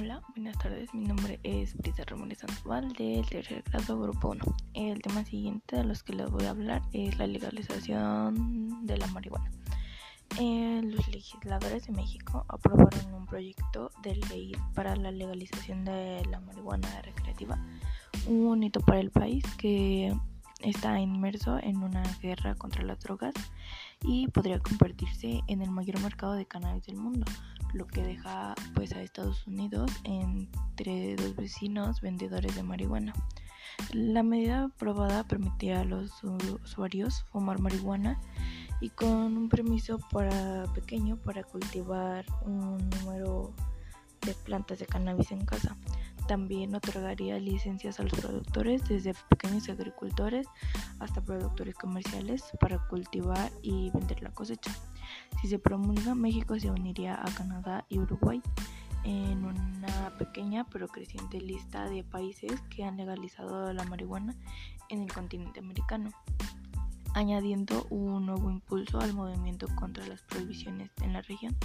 buenas tardes. Mi nombre es Brisa Ramírez Sandoval del tercer grado grupo 1. El tema siguiente de los que les voy a hablar es la legalización de la marihuana. Eh, los legisladores de México aprobaron un proyecto de ley para la legalización de la marihuana recreativa, un hito para el país que está inmerso en una guerra contra las drogas y podría convertirse en el mayor mercado de cannabis del mundo lo que deja pues a Estados Unidos entre dos vecinos vendedores de marihuana. La medida aprobada permitía a los usuarios fumar marihuana y con un permiso para pequeño para cultivar un número de plantas de cannabis en casa. También otorgaría licencias a los productores, desde pequeños agricultores hasta productores comerciales, para cultivar y vender la cosecha. Si se promulga, México se uniría a Canadá y Uruguay en una pequeña pero creciente lista de países que han legalizado la marihuana en el continente americano, añadiendo un nuevo impulso al movimiento contra las prohibiciones en la región.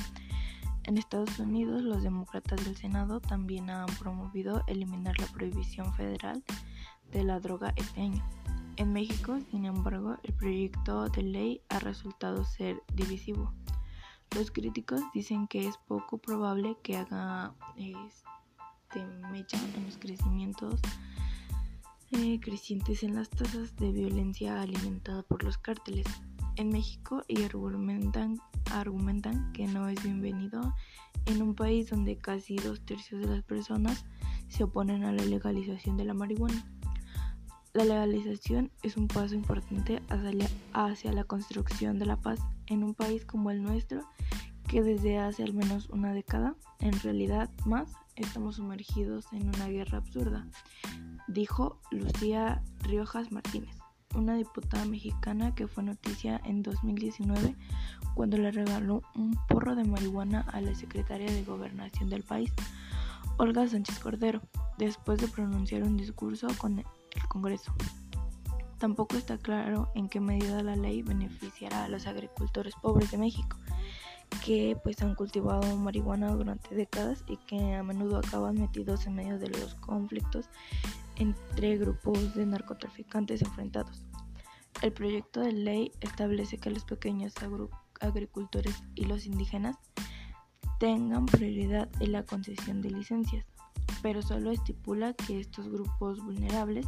En Estados Unidos, los demócratas del Senado también han promovido eliminar la prohibición federal de la droga este año. En México, sin embargo, el proyecto de ley ha resultado ser divisivo. Los críticos dicen que es poco probable que haga este, mecha en los crecimientos eh, crecientes en las tasas de violencia alimentada por los cárteles en México y argumentan, argumentan que no es bienvenido en un país donde casi dos tercios de las personas se oponen a la legalización de la marihuana. La legalización es un paso importante hacia, la construcción de la paz en un país como el nuestro que desde hace al menos una década, en realidad más, estamos sumergidos en una guerra absurda, dijo Lucía Riojas Martínez una diputada mexicana que fue noticia en 2019 cuando le regaló un porro de marihuana a la secretaria de gobernación del país, Olga Sánchez Cordero, después de pronunciar un discurso con el Congreso. Tampoco está claro en qué medida la ley beneficiará a los agricultores pobres de México, que pues han cultivado marihuana durante décadas y que a menudo acaban metidos en medio de los conflictos entre grupos de narcotraficantes enfrentados. El proyecto de ley establece que los pequeños agricultores y los indígenas tengan prioridad en la concesión de licencias, pero solo estipula que estos grupos vulnerables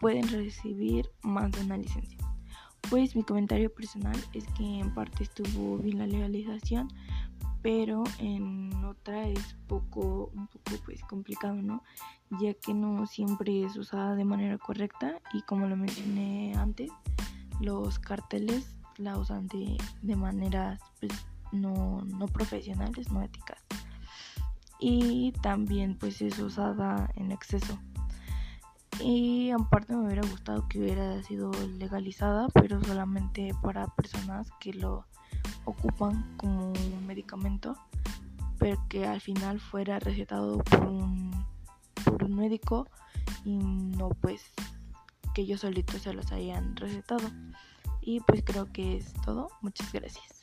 pueden recibir más de una licencia. Pues mi comentario personal es que en parte estuvo bien la legalización, pero en otra es poco un poco pues complicado no ya que no siempre es usada de manera correcta y como lo mencioné antes los carteles la usan de, de maneras pues no, no profesionales no éticas. Y también pues es usada en exceso y aparte me hubiera gustado que hubiera sido legalizada pero solamente para personas que lo ocupan como un medicamento, pero que al final fuera recetado por un, por un médico y no pues que ellos solitos se los hayan recetado. Y pues creo que es todo. Muchas gracias.